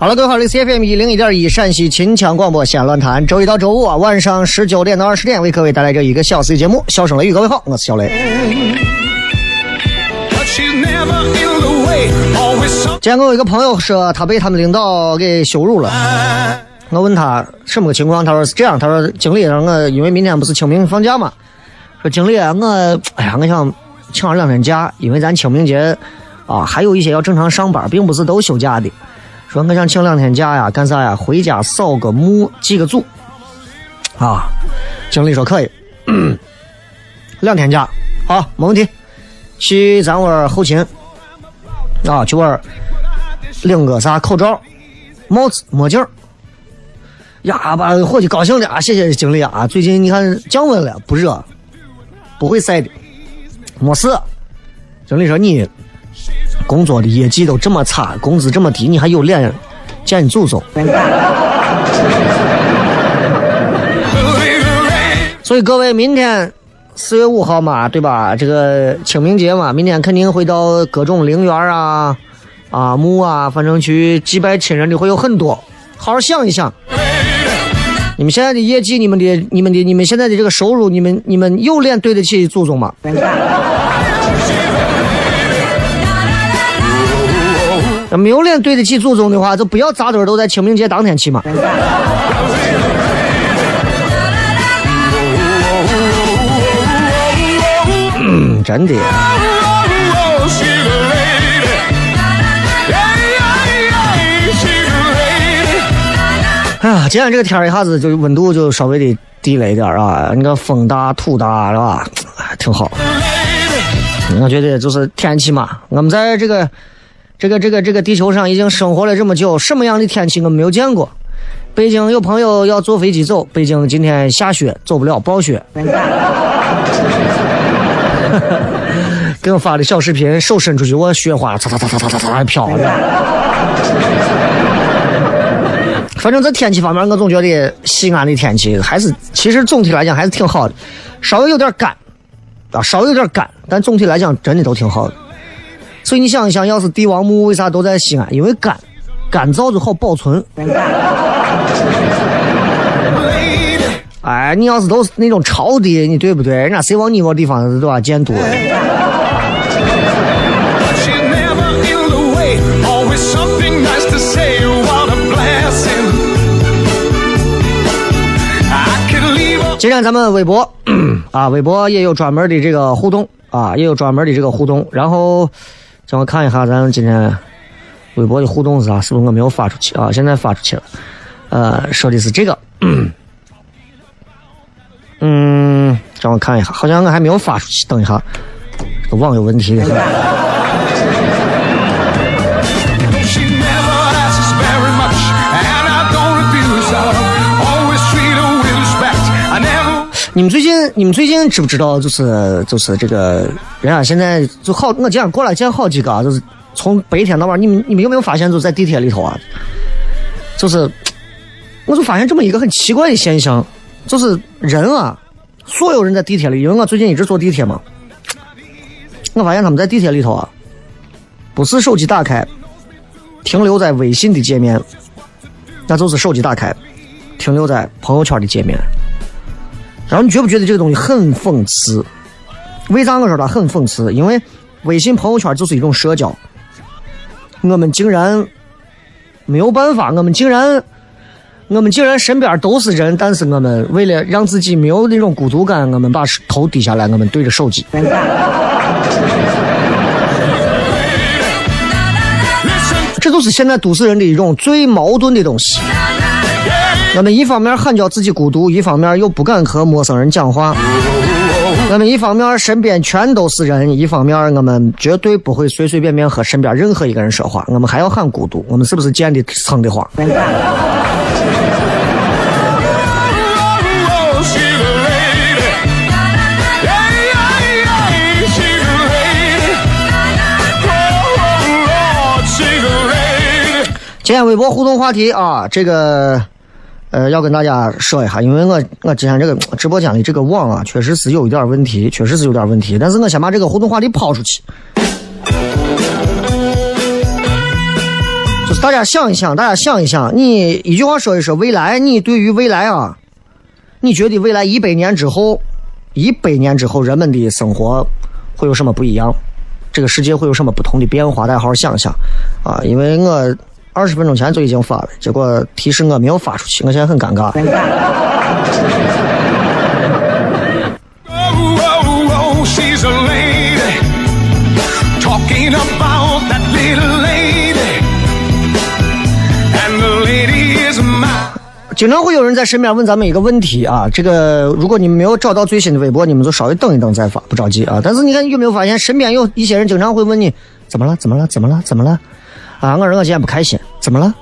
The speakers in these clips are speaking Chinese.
好了，各位好，这里是 FM 一零一点一陕西秦腔广播西安论坛，周一到周五啊晚上十九点到二十点为各位带来这一个小时的节目。笑声雷雨，各位好，我是小雷。今天我有一个朋友说他被他们领导给羞辱了，我问他什么个情况，他说是这样，他说经理让我因为明天不是清明放假嘛，说经理我哎呀我想请上两天假，因为咱清明节啊还有一些要正常上班，并不是都休假的。说我想请两天假呀，干啥呀？回家扫个墓，祭个祖。啊，经理说可以，两天假，好，没问题。去咱窝后勤，啊，去玩领个啥口罩、帽子、墨镜呀，把伙计高兴的啊！谢谢经理啊！最近你看降温了，不热，不会晒的，没事。经理说你。工作的业绩都这么差，工资这么低，你还有脸见你祖宗？所以各位，明天四月五号嘛，对吧？这个清明节嘛，明天肯定会到各种陵园啊、啊墓啊，反正去祭拜亲人的会有很多。好好想一想，你们现在的业绩，你们的、你们的、你们现在的这个收入，你们、你们有脸对得起祖宗吗？没有脸对得起祖宗的话，就不要扎堆儿都在清明节当天去嘛。嗯，真的。哎呀，今天这个天一下子就温度就稍微的低了一点啊，那个风大土大是吧？挺好。我觉得就是天气嘛，我们在这个。这个这个这个地球上已经生活了这么久，什么样的天气我没有见过。北京有朋友要坐飞机走，北京今天下雪，走不了，暴雪。给我发的小视频，手伸出去，我雪花擦擦擦擦擦擦擦飘。反正在天气方面，我总觉得西安的天气还是，其实总体来讲还是挺好的，稍微有点干，啊，稍微有点干，但总体来讲真的都挺好的。所以你想一想，要是帝王墓为啥都在西安？因为干，干燥就好保存。哎，你要是都是那种潮的，你对不对？人家谁往你个地方对吧建都。今天咱们微博 啊，微博也有专门的这个互动啊，也有专门的这个互动，然后。让我看一下咱今天微博的互动是啥？是不是我没有发出去啊？现在发出去了。呃，说的是这个。嗯，让我看一下，好像我还没有发出去。等一下，这个网有问题。你们最近你们最近知不知道？就是就是这个人啊，现在就好，我今天过来见好几个啊，就是从白天到晚，你们你们有没有发现，就在地铁里头啊，就是我就发现这么一个很奇怪的现象，就是人啊，所有人在地铁里，因为我最近一直坐地铁嘛，我发现他们在地铁里头啊，不是手机打开，停留在微信的界面，那就是手机打开，停留在朋友圈的界面。然后你觉不觉得这个东西很讽刺？为啥我说它很讽刺？因为微信朋友圈就是一种社交，我们竟然没有办法，我们竟然，我们竟然身边都是人，但是我们为了让自己没有那种孤独感，我们把头低下来，我们对着手机。这就是现在都市人的一种最矛盾的东西。我们一方面喊叫自己孤独，一方面又不敢和陌生人讲话。我们一方面身边全都是人，一方面我们绝对不会随随便便和身边任何一个人说话。我们还要喊孤独，我们是不是贱的撑的慌？今天微博互动话题啊，这个。呃，要跟大家说一下，因为我我今天这个直播间里这个网啊，确实是有一点问题，确实是有点问题。但是我先把这个互动话题抛出去，就是大家想一想，大家想一想，你一句话说一说未来，你对于未来啊，你觉得未来一百年之后，一百年之后人们的生活会有什么不一样？这个世界会有什么不同的变化？大家好好想想啊，因为我。二十分钟前就已经发了，结果提示我没有发出去，我现在很尴尬。经常会有人在身边问咱们一个问题啊，这个如果你们没有找到最新的微博，你们就稍微等一等再发，不着急啊。但是你看有没有发现，身边有一些人经常会问你，怎么了？怎么了？怎么了？怎么了？啊！我说我今天不开心，怎么了？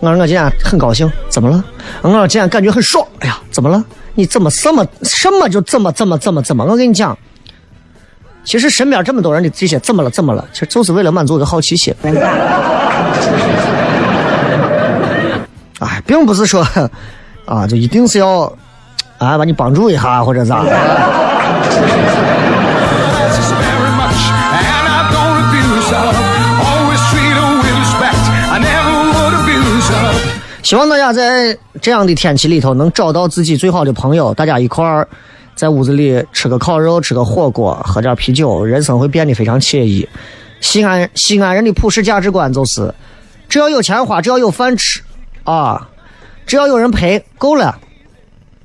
我说我今天很高兴，怎么了？我说今天感觉很爽，哎呀，怎么了？你怎么什么什么就怎么怎么怎么怎么？我跟你讲，其实身边这么多人的这些怎么了怎么了，其实就是为了满足个好奇心。哎，并不是说啊，就一定是要啊把你帮助一下或者咋。希望大家在这样的天气里头能找到自己最好的朋友，大家一块儿在屋子里吃个烤肉，吃个火锅，喝点啤酒，人生会变得非常惬意。西安西安人的普世价值观就是：只要有钱花，只要有饭吃，啊，只要有人陪，够了。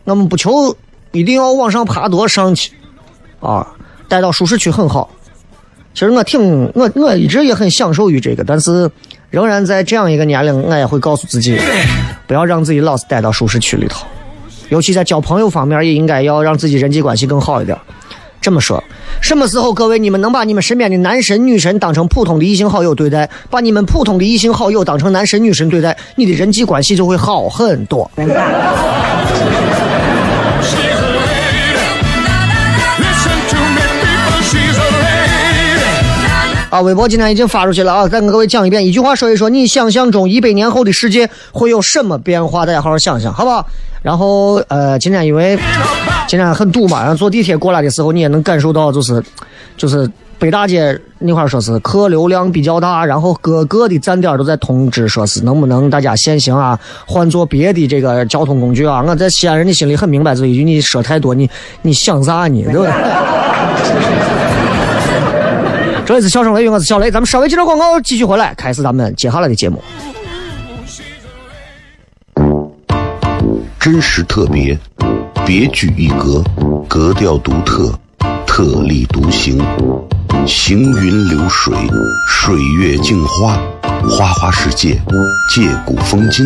我们不求一定要往上爬多上去，啊，待到舒适区很好。其实我挺我我一直也很享受于这个，但是。仍然在这样一个年龄，我也会告诉自己，不要让自己老是待到舒适区里头。尤其在交朋友方面，也应该要让自己人际关系更好一点。这么说，什么时候各位你们能把你们身边的男神女神当成普通的异性好友对待，把你们普通的异性好友当成男神女神对待，你的人际关系就会好很多。啊，微博今天已经发出去了啊！再跟各位讲一遍，一句话说一说，你想象中一百年后的世界会有什么变化？大家好好想想，好不好？然后，呃，今天因为今天很堵嘛，然后坐地铁过来的时候，你也能感受到，就是就是北大街那块说是客流量比较大，然后各个的站点都在通知说是能不能大家限行啊，换坐别的这个交通工具啊。我在西安人的心里很明白这一句，你说太多，你你想啥呢？对不对？这里是笑声雷，我是小雷，咱们稍微接着广告，继续回来，开始咱们接下来的节目。真实特别，别具一格，格调独特，特立独行，行云流水，水月镜花，花花世界，借古风今。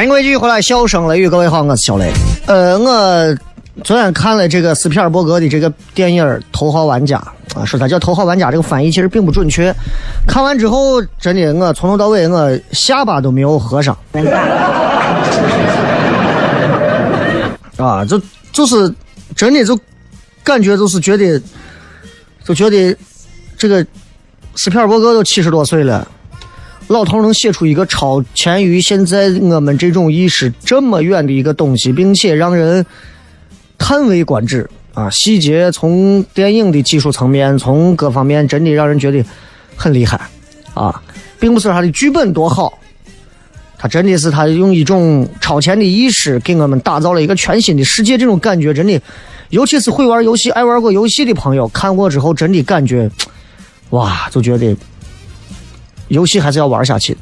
欢迎各位继续回来，笑声雷雨，各位好，我是小雷。呃，我昨天看了这个斯皮尔伯格的这个电影《头号玩家》啊，说他叫《头号玩家》，这个翻译其实并不准确。看完之后，真的我从头到尾我下巴都没有合上。啊，就就是真的就感觉就是觉得，就觉得这个斯皮尔伯格都七十多岁了。老头能写出一个超前于现在我们这种意识这么远的一个东西，并且让人叹为观止啊！细节从电影的技术层面，从各方面，真的让人觉得很厉害啊！并不是他的剧本多好，他真的是他用一种超前的意识给我们打造了一个全新的世界。这种感觉真的，尤其是会玩游戏、爱玩过游戏的朋友，看过之后真的感觉，哇，就觉得。游戏还是要玩下去。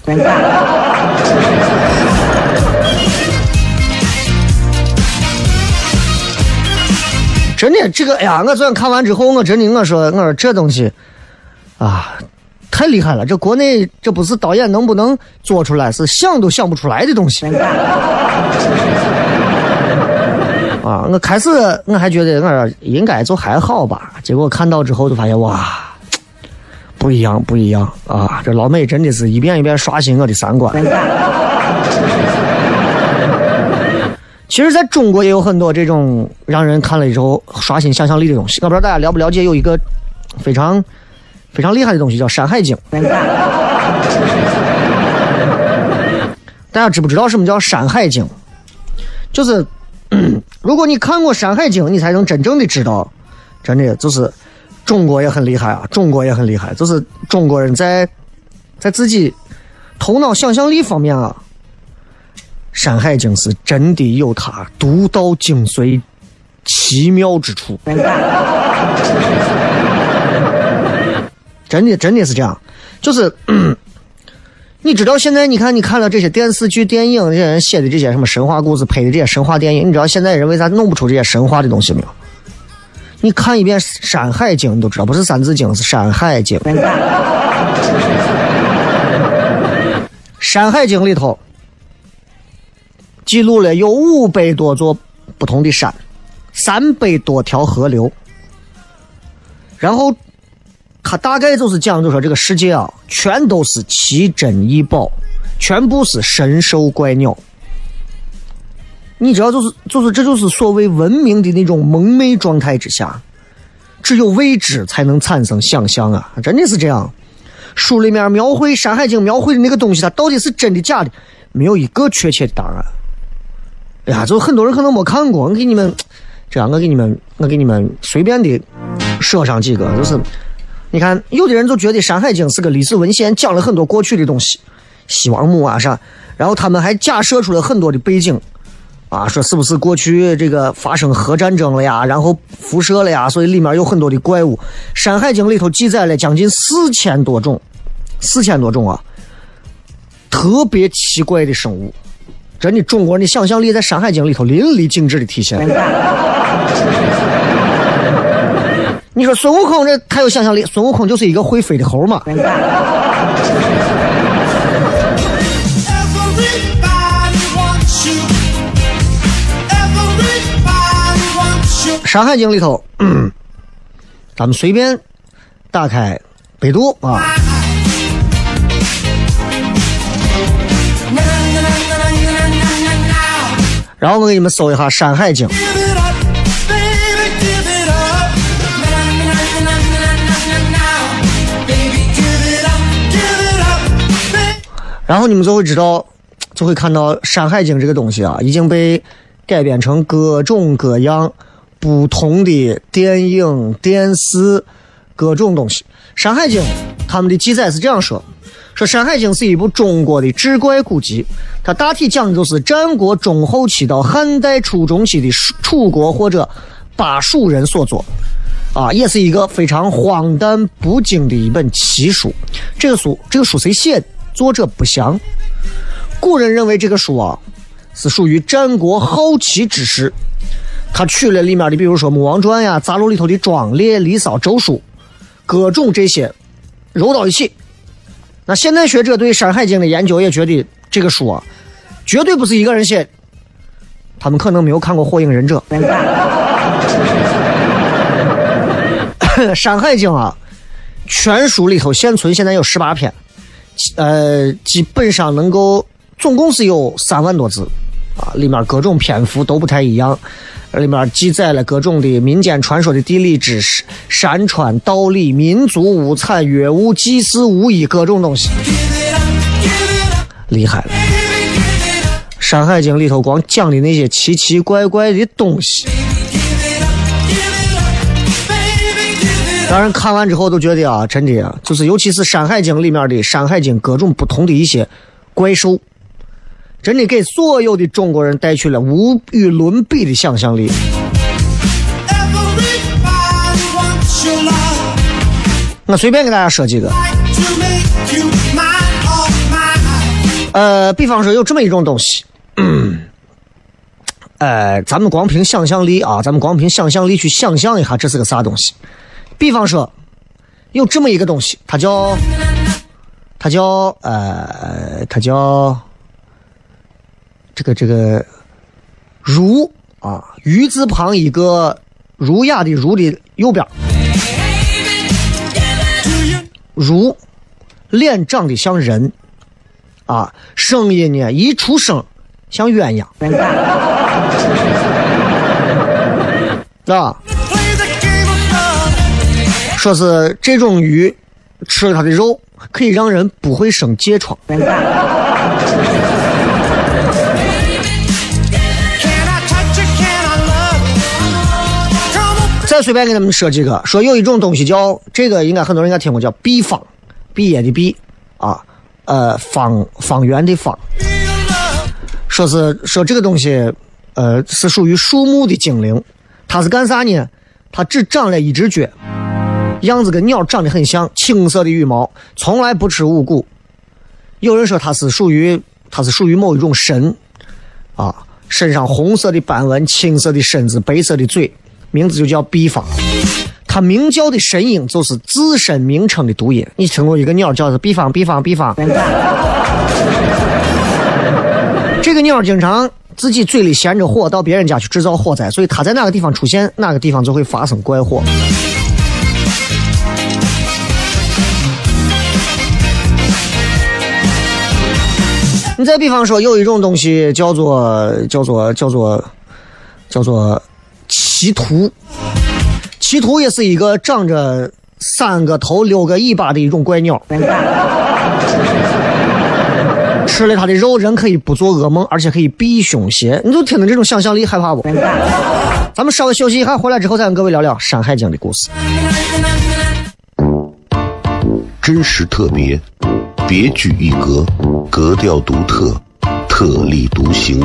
真的，这个哎呀，我昨天看完之后，我真的我说我说这东西啊，太厉害了！这国内这不是导演能不能做出来，是想都想不出来的东西。啊，我开始我还觉得我说应该就还好吧，结果看到之后就发现哇。不一样，不一样啊！这老美真的是一遍一遍刷新我的三观。其实，在中国也有很多这种让人看了之后刷新想象力的东西。我不知道大家了不了解，有一个非常非常厉害的东西叫《山海经》。大家知不知道什么叫《山海经》？就是 如果你看过《山海经》，你才能真正的知道，真的就是。中国也很厉害啊！中国也很厉害，就是中国人在在自己头脑想象力方面啊，《山海经》是真的有它独到精髓、奇妙之处。真的，真的是这样。就是 你知道，现在你看，你看了这些电视剧、电影，这些人写的这些什么神话故事、拍的这些神话电影，你知道现在人为啥弄不出这些神话的东西没有？你看一遍《山海经》，你都知道，不是《三字经》，是《山海经》。《山海经》里头记录了有五百多座不同的山，三百多条河流。然后他大概就是讲，就说这个世界啊，全都是奇珍异宝，全部是神兽怪鸟。你知道，就是就是，这就是所谓文明的那种蒙昧状态之下，只有未知才能产生想象啊！真的是这样。书里面描绘《山海经》描绘的那个东西，它到底是真的假的，没有一个确切的答案。哎呀，就很多人可能没看过，我给你们，这样我给你们，我给你们随便的说上几个，就是你看，有的人就觉得《山海经》是个历史文献，讲了很多过去的东西，西王母啊啥，然后他们还假设出了很多的背景。啊，说是不是过去这个发生核战争了呀，然后辐射了呀，所以里面有很多的怪物。《山海经》里头记载了将近四千多种，四千多种啊，特别奇怪的生物。真的，中国人的想象力在《山海经》里头淋漓尽致的体现。你说孙悟空这太有想象力，孙悟空就是一个会飞的猴嘛。《山海经》里头，咱们随便打开百度啊，然后我给你们搜一下《山海经》，然后你们就会知道，就会看到《山海经》这个东西啊，已经被改编成各种各样。不同的电影、电视，各种东西，《山海经》他们的记载是这样说：说《山海经》是一部中国的志怪古籍，它大体讲的就是战国中后期到汉代初中期的楚国或者巴蜀人所作，啊，也是一个非常荒诞不经的一本奇书。这个书，这个书谁写的？作者不详。古人认为这个书啊，是属于战国后期之事。他取了里面的，比如说《穆王传》呀，杂录里头的《庄列》《离骚》《周书》，各种这些揉到一起。那现代学者对《山海经》的研究也觉得，这个书啊，绝对不是一个人写。他们可能没有看过《火影忍者》。《山海经》啊，全书里头现存现在有十八篇，呃，基本上能够总共是有三万多字啊，里面各种篇幅都不太一样。里面记载了各种的民间传说的地理知识、山川道理、民族物产、乐舞、祭祀、武艺各种东西，厉害了！《山海经》里头光讲的那些奇奇怪怪的东西，让人看完之后都觉得啊，真的啊，就是尤其是《山海经》里面的《山海经》各种不同的一些怪兽。真的给所有的中国人带去了无与伦比的想象力。我随便给大家说几个。呃，比方说有这么一种东西，呃，咱们光凭想象力啊，咱们光凭想象力去想象一下这是个啥东西。比方说有这么一个东西，它叫，它叫，呃，它叫。这个这个“儒”啊，“鱼”字旁一个“儒雅”的“儒”的右边，“儒”脸长得像人，啊，声音呢一出生像鸳鸯，啊，说是这种鱼吃了它的肉可以让人不会生疥疮。再随便给他们说几个，说有一种东西叫这个，应该很多人应该听过，叫毕方，毕业的毕，啊，呃，方方圆的方。说是说这个东西，呃，是属于树木的精灵，它是干啥呢？它只长了一只脚，样子跟鸟长得很像，青色的羽毛，从来不吃五谷。有人说它是属于，它是属于某一种神，啊，身上红色的斑纹，青色的身子，白色的嘴。名字就叫毕方，它鸣叫的声音就是自身名称的读音。你听过一个鸟叫是毕方，毕方，毕方。这个鸟经常自己嘴里衔着火到别人家去制造火灾，所以它在哪个地方出现，哪个地方就会发生怪火。你再比方说，有一种东西叫做叫做叫做叫做。奇图，奇图也是一个长着三个头、六个尾巴的一种怪鸟。吃了它的肉，人可以不做噩梦，而且可以避凶邪。你就听着这种想象力，害怕不？咱们稍微休息一下，回来之后再跟各位聊聊《山海经》的故事。真实特别，别具一格，格调独特，特立独行，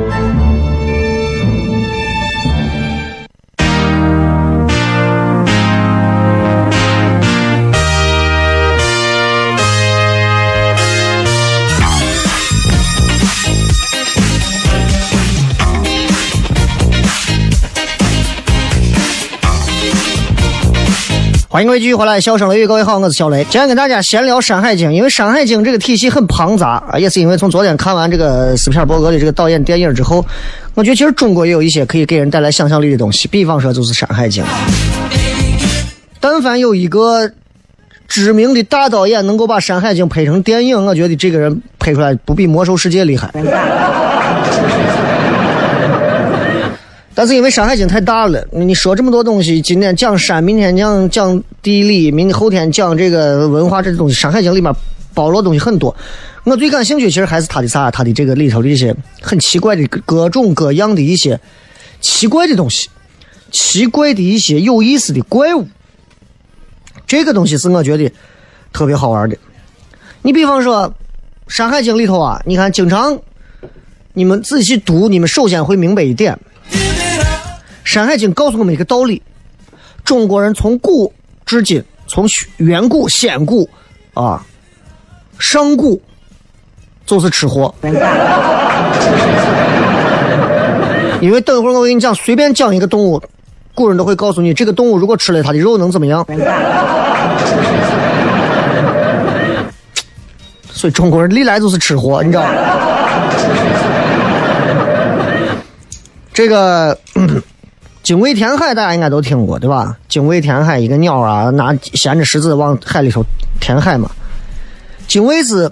欢迎各位继续回来，笑声雷雨，各位好，我是小雷。今天跟大家闲聊《山海经》，因为《山海经》这个体系很庞杂啊，也是因为从昨天看完这个斯皮尔伯格的这个导演电影之后，我觉得其实中国也有一些可以给人带来想象力的东西，比方说就是《山海经》。但凡有一个知名的大导演能够把《山海经》拍成电影，我觉得这个人拍出来不比《魔兽世界》厉害。但是因为《山海经》太大了，你说这么多东西，今天讲山，明天讲讲地理，明后天讲这个文化，这东西，《山海经》里面包罗东西很多。我最感兴趣，其实还是它的啥，它的这个里头的一些很奇怪的各种各样的一些奇怪的东西，奇怪的一些有意思的怪物。这个东西是我觉得特别好玩的。你比方说，《山海经》里头啊，你看经常你们仔细读，你们首先会明白一点。《山海经》告诉我们一个道理：中国人从古至今，从远古、先古啊，上古，就是吃货。因为等一会儿我给你讲，随便讲一个动物，古人都会告诉你，这个动物如果吃了它的肉能怎么样。所以中国人历来都是吃货，你知道吗？这个。精卫填海，大家应该都听过，对吧？精卫填海，一个鸟啊，拿衔着石子往海里头填海嘛。精卫是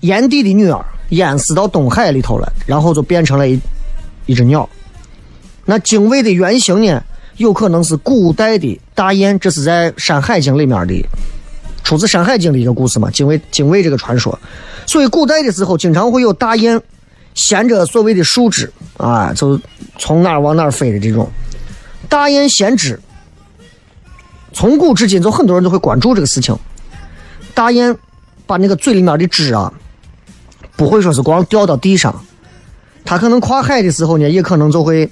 炎帝的女儿，淹死到东海里头了，然后就变成了一一只鸟。那精卫的原型呢，有可能是古代的大雁，这是在《山海经》里面的，出自《山海经》的一个故事嘛。精卫，精卫这个传说，所以古代的时候经常会有大雁衔着所谓的树枝啊，就从哪往哪飞的这种。大雁衔枝，从古至今，就很多人都会关注这个事情。大雁把那个嘴里面的汁啊，不会说是光掉到地上，它可能跨海的时候呢，也可能就会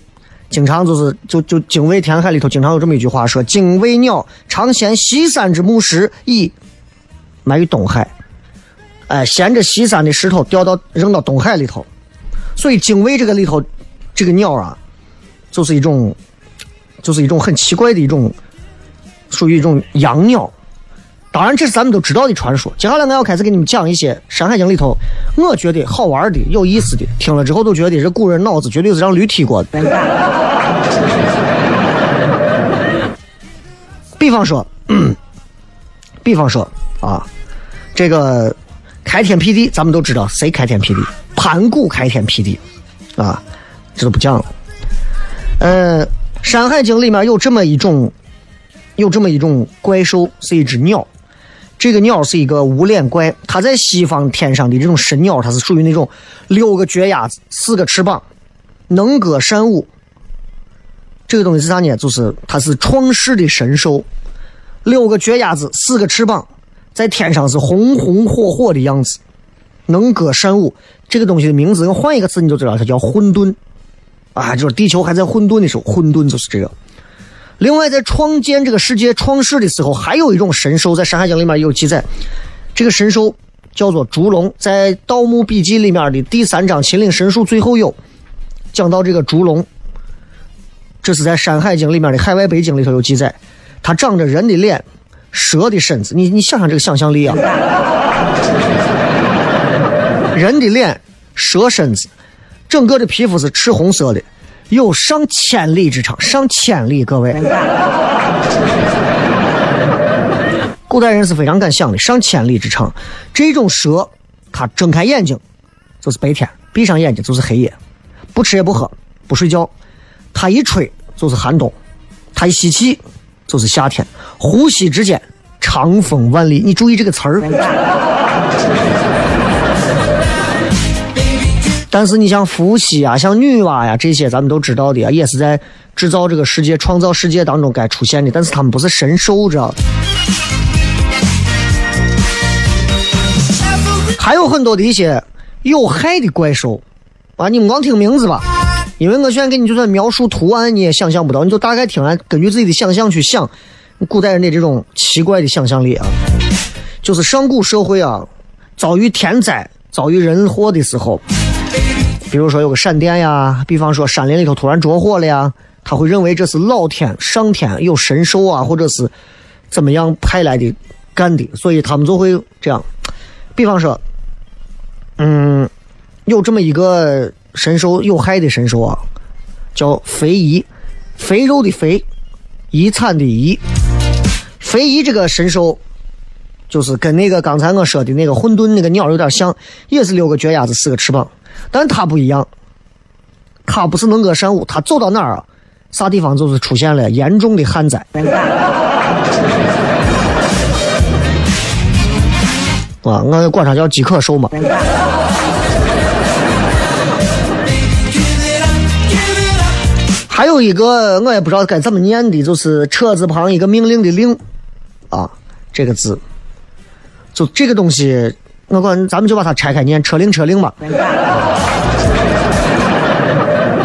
经常就是就就精卫填海里头经常有这么一句话说：“精卫鸟常衔西山之木石以埋于东海。”哎，衔着西山的石头掉到扔到东海里头，所以精卫这个里头这个鸟啊，就是一种。就是一种很奇怪的一种，属于一种阳鸟。当然，这是咱们都知道的传说。接下来，我要开始给你们讲一些《山海经》里头我觉得好玩的、有意思的，听了之后都觉得这古人脑子绝对是让驴踢过的。比方说，比方说啊，这个开天辟地，咱们都知道谁开天辟地？盘古开天辟地啊，这都不讲了。嗯。《山海经》里面有这么一种，有这么一种怪兽，是一只鸟。这个鸟是一个无脸怪，它在西方天上的这种神鸟，它是属于那种六个脚丫子、四个翅膀，能歌善舞。这个东西是啥呢？就是它是创世的神兽，六个脚丫子、四个翅膀，在天上是红红火火的样子，能歌善舞。这个东西的名字，我换一个词你就知道，它叫混沌。啊，就是地球还在混沌的时候，混沌就是这个。另外，在创建这个世界、创世的时候，还有一种神兽，在《山海经》里面有记载。这个神兽叫做烛龙，在《盗墓笔记》里面的第三章《秦岭神树》最后有讲到这个烛龙。这是在《山海经》里面的海外背景里头有记载。它长着人的脸，蛇的身子。你你想想这个想象力啊！人的脸，蛇身子，整个的皮肤是赤红色的。有上千里之长，上千里，各位，古代人是非常敢想的。上千里之长，这种蛇，它睁开眼睛就是白天，闭上眼睛就是黑夜，不吃也不喝，不睡觉，它一吹就是寒冬，它一吸气就是夏天，呼吸之间长风万里。你注意这个词儿。但是你像伏羲啊，像女娲呀，这些咱们都知道的啊，也是在制造这个世界、创造世界当中该出现的。但是他们不是神兽，知道吧还有很多的一些有害的怪兽啊，你们光听名字吧，因为我现在给你就算描述图案，你也想象不到，你就大概听完，根据自己的想象去想，古代人的这种奇怪的想象力啊，就是上古社会啊，遭遇天灾、遭遇人祸的时候。比如说有个闪电呀，比方说山林里头突然着火了呀，他会认为这是老天上天有神兽啊，或者是怎么样派来的干的，所以他们就会这样。比方说，嗯，有这么一个神兽，有害的神兽啊，叫肥夷，肥肉的肥，遗产的遗。肥夷这个神兽，就是跟那个刚才我说的那个混沌那个鸟有点像，也是六个脚丫子，四个翅膀。但他不一样，他不是能歌善舞，他走到哪儿啊，啥地方就是出现了严重的旱灾。啊，我管他叫饥渴兽嘛。还有一个我也不知道该怎么念的，就是车字旁一个命令的令，啊，这个字，就这个东西。我管咱们就把它拆开念，车铃车铃吧，对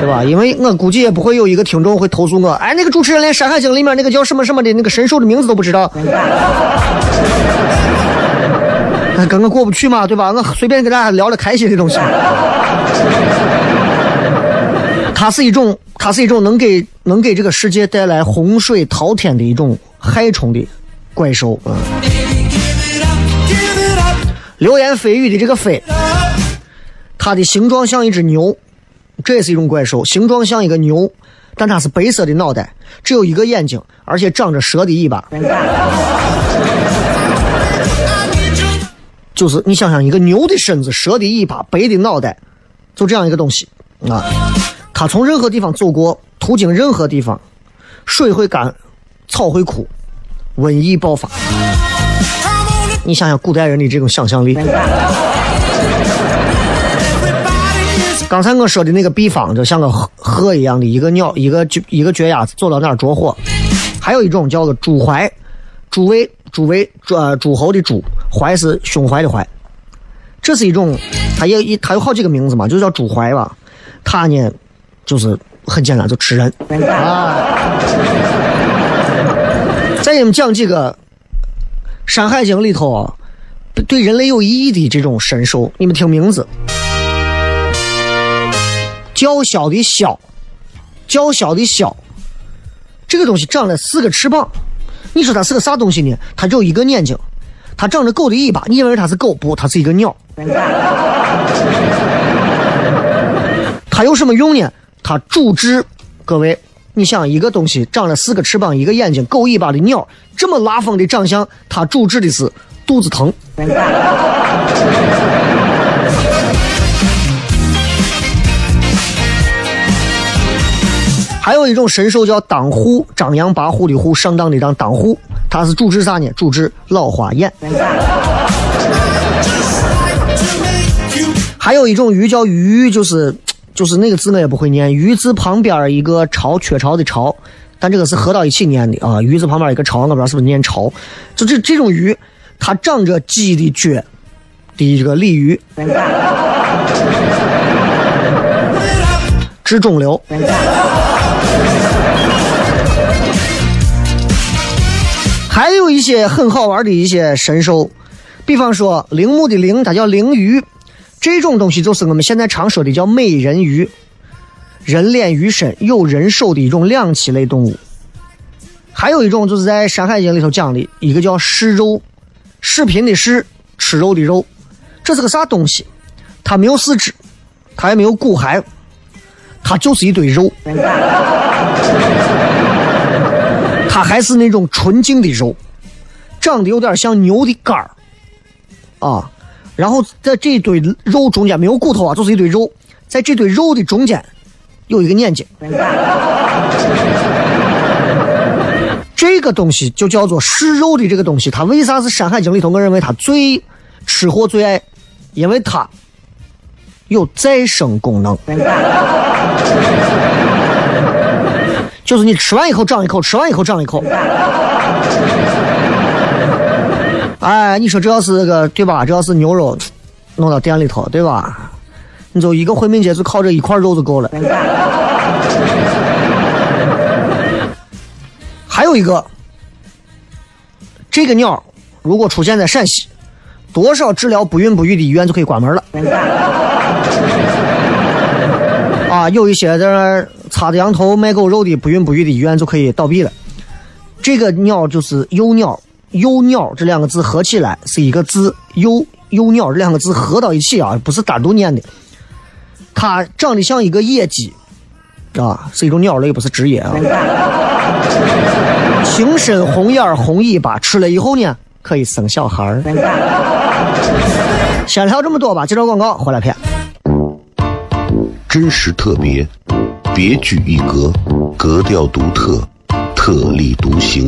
吧？因为我估计也不会有一个听众会投诉我，哎，那个主持人连《山海经》里面那个叫什么什么的那个神兽的名字都不知道，跟我过不去嘛，对吧？我随便跟大家聊了开心的东西。它是一种，它是一种能给能给这个世界带来洪水滔天的一种害虫的怪兽啊。流言蜚语的这个蜚，它的形状像一只牛，这也是一种怪兽，形状像一个牛，但它是白色的脑袋，只有一个眼睛，而且长着蛇的尾巴。就是你想想，一个牛的身子，蛇的尾巴，白的脑袋，就这样一个东西啊。它从任何地方走过，途经任何地方，水会干，草会枯，瘟疫爆发。你想想古代人的这种想象力。刚才我说的那个比方，就像个鹤一样的一个鸟，一个一个脚丫子走到那儿着火。还有一种叫做猪怀，诸位诸位呃诸侯的诸，怀是胸怀的怀。这是一种，它也一它有好几个名字嘛，就叫猪怀吧。它呢，就是很简单，就吃人 啊。再给你们讲几个。《山海经》里头啊，对人类有意义的这种神兽，你们听名字：叫嚣的枭，叫嚣的枭。这个东西长了四个翅膀，你说它是个啥东西呢？它只有一个眼睛，它长着狗的尾巴，你以为它是狗？不，它是一个鸟。它有什么用呢？它主治各位。你想一个东西长了四个翅膀，一个眼睛，狗尾巴的鸟，这么拉风的长相，它主治的是肚子疼。还有一种神兽叫当户，张扬跋扈的户，上当的当当户，它。它是主治啥呢？主治老花眼。还有一种鱼叫鱼，就是就是那个字我也不会念，鱼字旁边一个巢，雀巢的巢，但这个是合到一起念的啊。鱼字旁边一个巢，我不知道是不是念巢。就这这种鱼，它长着鸡的脚的一个鲤鱼，治肿瘤。还有一些很好玩的一些神兽，比方说铃木的铃，它叫铃鱼。这种东西就是我们现在常说的叫美人鱼，人脸鱼身有人手的一种两栖类动物。还有一种就是在《山海经》里头讲的一个叫视肉，视频的视，吃肉的肉，这是个啥东西？它没有四肢，它也没有骨骸，它就是一堆肉。它还是那种纯净的肉，长得有点像牛的肝儿，啊。然后在这堆肉中间没有骨头啊，就是一堆肉。在这堆肉的中间有一个眼睛，这个东西就叫做食肉的这个东西。它为啥是《山海经》里头？我认为它最吃货最爱，因为它有再生功能，就是你吃完以后长一口，吃完以后长一口。哎，你说这要是个对吧？这要是牛肉，弄到店里头，对吧？你就一个回民街就靠这一块肉就够了。还有一个，这个鸟如果出现在陕西，多少治疗不孕不育的医院就可以关门了。啊，有一些在那插着羊头卖狗肉的不孕不育的医院就可以倒闭了。这个鸟就是幼鸟。幼鸟这两个字合起来是一个字，幼幼鸟这两个字合到一起啊，不是单独念的。它长得像一个野鸡，啊，是一种鸟类，不是职业啊。情深红眼红尾巴，吃了以后呢，可以生小孩儿。先聊这么多吧，接着广告回来片。真实特别，别具一格，格调独特，特立独行。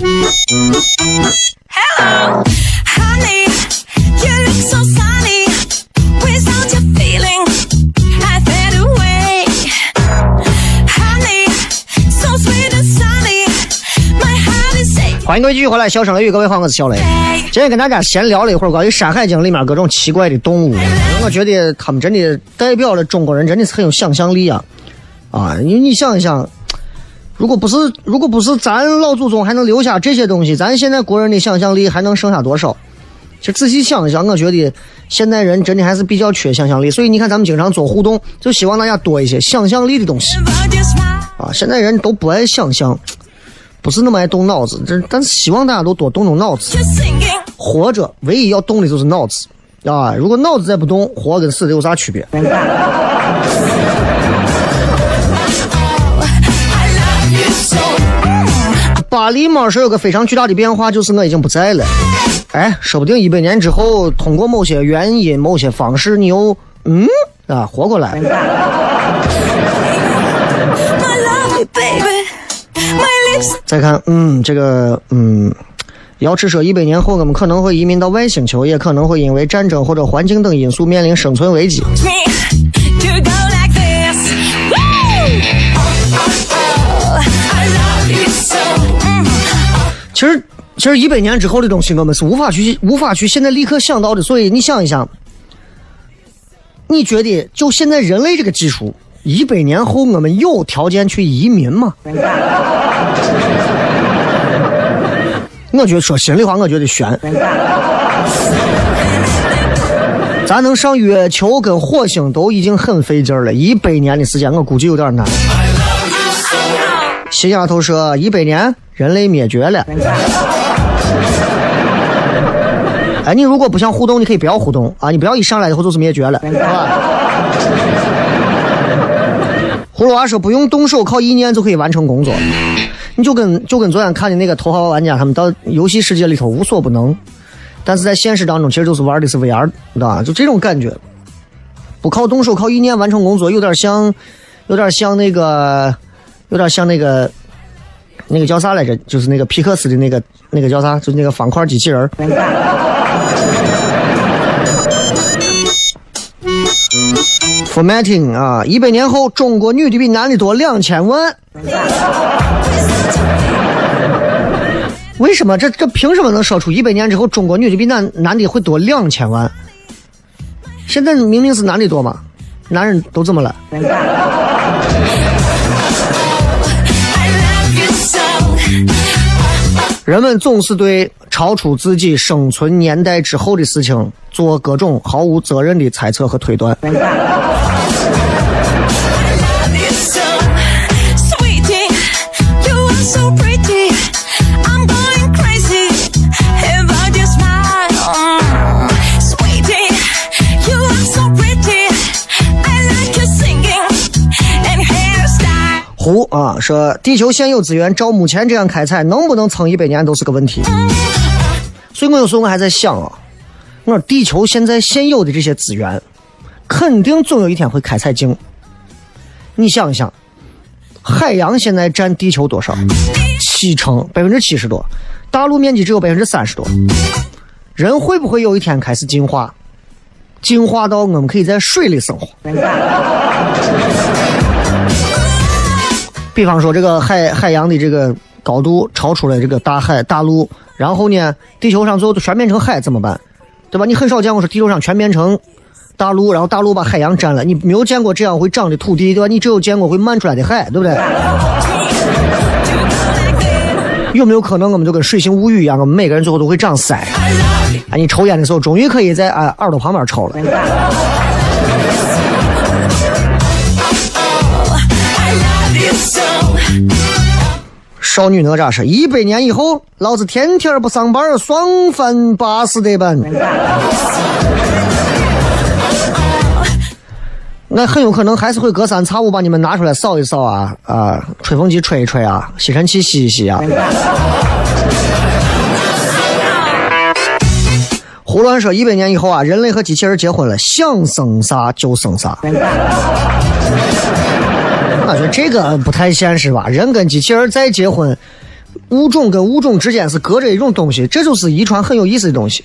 Hello, honey, you look so sunny. Without your feeling, I fade away. Honey, so sweet and sunny. My heart is aching. 欢迎各位继续回来，笑声雷雨，各位好，我是小雷。今天跟大家闲聊了一会儿关于《山海经》里面各种奇怪的动物，我觉得他们真的代表了中国人，真的是很有想象力啊！啊，你你想一想。如果不是，如果不是咱老祖宗还能留下这些东西，咱现在国人的想象力还能剩下多少？其实仔细想一想，我觉得现代人真的还是比较缺想象力。所以你看，咱们经常做互动，就希望大家多一些想象力的东西。啊，现在人都不爱想象，不是那么爱动脑子。这但是希望大家都多动动脑子。活着唯一要动的就是脑子啊！如果脑子再不动，活跟死的有啥区别？巴黎猫是有个非常巨大的变化，就是我已经不在了。哎，说不定一百年之后，通过某些原因、某些方式，你又嗯啊活过来。再看，嗯，这个，嗯，瑶池说，一百年后我们可能会移民到外星球，也可能会因为战争或者环境等因素面临生存危机。其实，其实一百年之后的东西，我们是无法去、无法去现在立刻想到的。所以你想一想，你觉得就现在人类这个技术，一百年后我们有条件去移民吗？我觉得说心里话，我觉得悬。咱能上月球跟火星都已经很费劲了，一百年的时间我估计有点难。新丫头说：“一百年，人类灭绝了。”哎，你如果不想互动，你可以不要互动啊！你不要一上来以后就是灭绝了，好吧？葫芦娃说：“不用动手，靠意念就可以完成工作。”你就跟就跟昨天看的那个头号玩家，他们到游戏世界里头无所不能，但是在现实当中，其实就是玩的是 VR，知道吧？就这种感觉，不靠动手，靠意念完成工作，有点像，有点像那个。有点像那个，那个叫啥来着？就是那个皮克斯的那个，那个叫啥？就是那个方块机器人。Formatting 啊！一百年后，中国女的比男的多两千万。为什么？这这凭什么能说出一百年之后中国女的比男男的会多两千万？现在明明是男的多嘛，男人都怎么了？人们总是对超出自己生存年代之后的事情做各种毫无责任的猜测和推断。胡啊，说地球现有资源，照目前这样开采，能不能撑一百年都是个问题。所以我有时候我还在想啊，我说地球现在现有的这些资源，肯定总有一天会开采尽。你想一想，海洋现在占地球多少？七成，百分之七十多。大陆面积只有百分之三十多。人会不会有一天开始进化？进化到我们可以在水里生活？比方说，这个海海洋的这个高度超出了这个大海大陆，然后呢，地球上最后都全变成海怎么办？对吧？你很少见过说地球上全变成大陆，然后大陆把海洋占了，你没有见过这样会长的土地，对吧？你只有见过会漫出来的海，对不对？有没有可能我们就跟水性物语一样，我们每个人最后都会长腮？啊，你抽烟的时候终于可以在啊耳朵旁边抽了。少女哪吒说：“一百年以后，老子天天不上班，爽翻巴适的本。那很有可能还是会隔三差五把你们拿出来扫一扫啊啊，吹风机吹一吹啊，吸尘器吸一吸啊。”胡乱说：“一百年以后啊，人类和机器人结婚了，想生啥就生啥。”我觉得这个不太现实吧？人跟机器人再结婚，物种跟物种之间是隔着一种东西，这就是遗传很有意思的东西。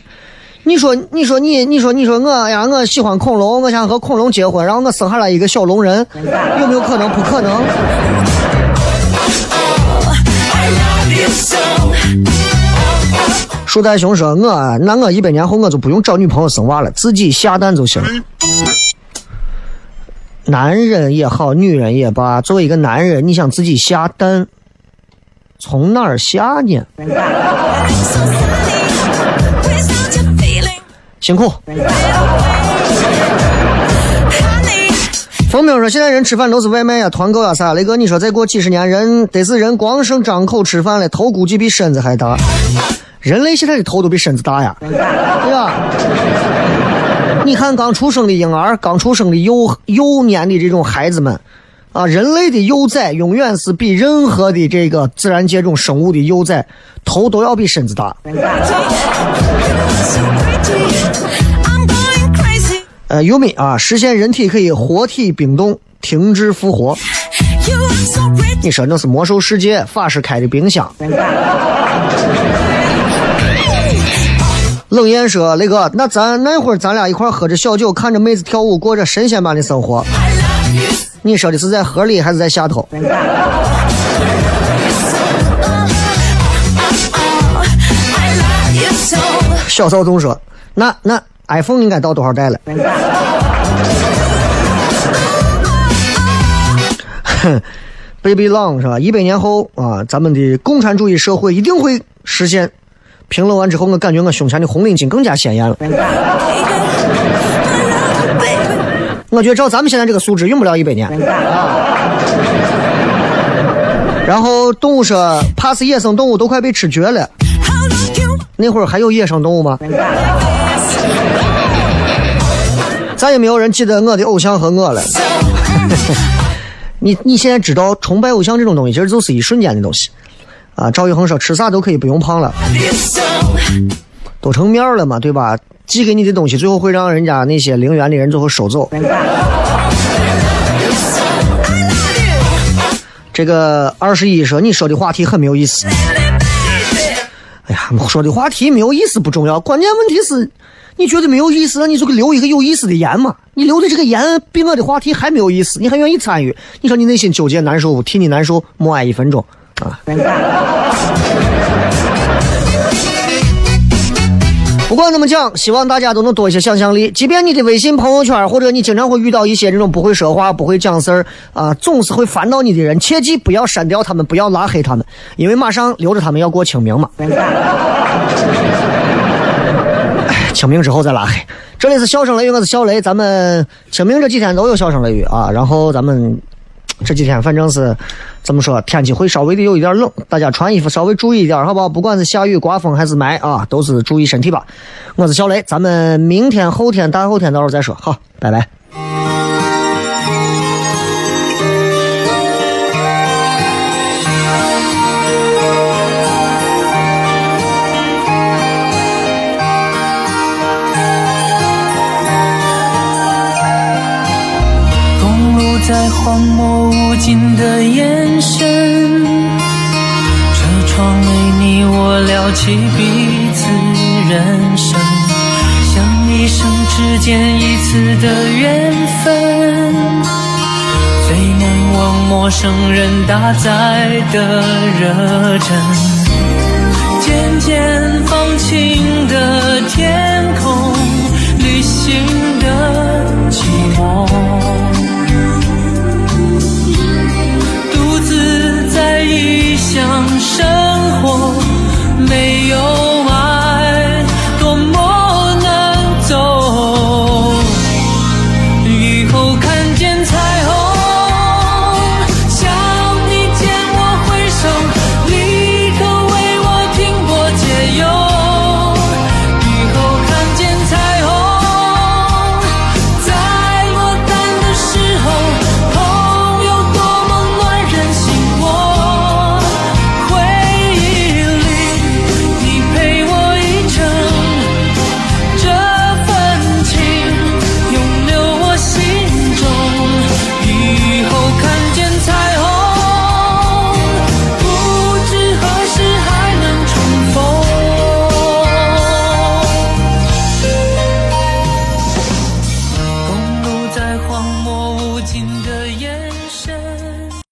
你说，你说你，你说你说我呀，我喜欢恐龙，我想和恐龙结婚，然后我生下来一个小龙人，有没有可能？不可能。树袋熊说：“我那我一百年后我就不用找女朋友生娃了，自己下蛋就行了。”男人也好，女人也罢，作为一个男人，你想自己下蛋，从哪儿下呢？辛苦。冯明说：“现在人吃饭都是外卖呀，团购呀啥？雷哥，你说再过几十年，人得是人光剩张口吃饭了，头估计比身子还大。人类现在的头都比身子大呀，对吧？”你看刚出生的婴儿，刚出生的幼幼年的这种孩子们，啊，人类的幼崽永远是比任何的这个自然界中生物的幼崽头都要比身子大。呃，优米啊，实现人体可以活体冰冻，停滞复活。你说那是魔兽世界法师开的冰箱。冷艳说：“雷哥，那咱那会儿咱俩一块喝着小酒，看着妹子跳舞，过着神仙般的生活。你说的是在河里还是在下头？”小骚总说：“那那 iPhone 应该到多少代了？”哼，Baby Long 是吧？一百年后啊，咱们的共产主义社会一定会实现。评论完之后，我感觉我胸前的红领巾更加鲜艳了。我觉得照咱们现在这个素质，用不了一百年。然后动物说，怕是野生动物都快被吃绝了。那会儿还有野生动物吗？再也没有人记得我的偶像和我了。你你现在知道崇拜偶像这种东西，其实就是一瞬间的东西。啊，赵玉恒说吃啥都可以不用胖了，都成面了嘛，对吧？寄给你的东西最后会让人家那些陵园的人最后收走。这个二十一说你说的话题很没有意思。哎呀，说的话题没有意思不重要，关键问题是，你觉得没有意思，那你就留一个有意思的言嘛。你留的这个言比我的话题还没有意思，你还愿意参与？你说你内心纠结难受？替你难受，默哀一分钟。啊！不管怎么讲，希望大家都能多一些想象力。即便你的微信朋友圈，或者你经常会遇到一些这种不会说话、不会讲事儿啊，总是会烦到你的人，切记不要删掉他们，不要拉黑他们，因为马上留着他们要过清明嘛。清明之后再拉黑。这里是笑声雷雨，我是小雷。咱们清明这几天都有笑声雷雨啊，然后咱们。这几天反正是怎么说，天气会稍微的有一点冷，大家穿衣服稍微注意一点，好吧？不管是下雨、刮风还是霾啊，都是注意身体吧。我是小雷，咱们明天、后天、大后天到时候再说，好，拜拜。荒漠无尽的眼神，车窗为你我聊起彼此人生，像一生只见一次的缘分，最难忘陌生人搭载的热忱，渐渐放晴的天空，旅行。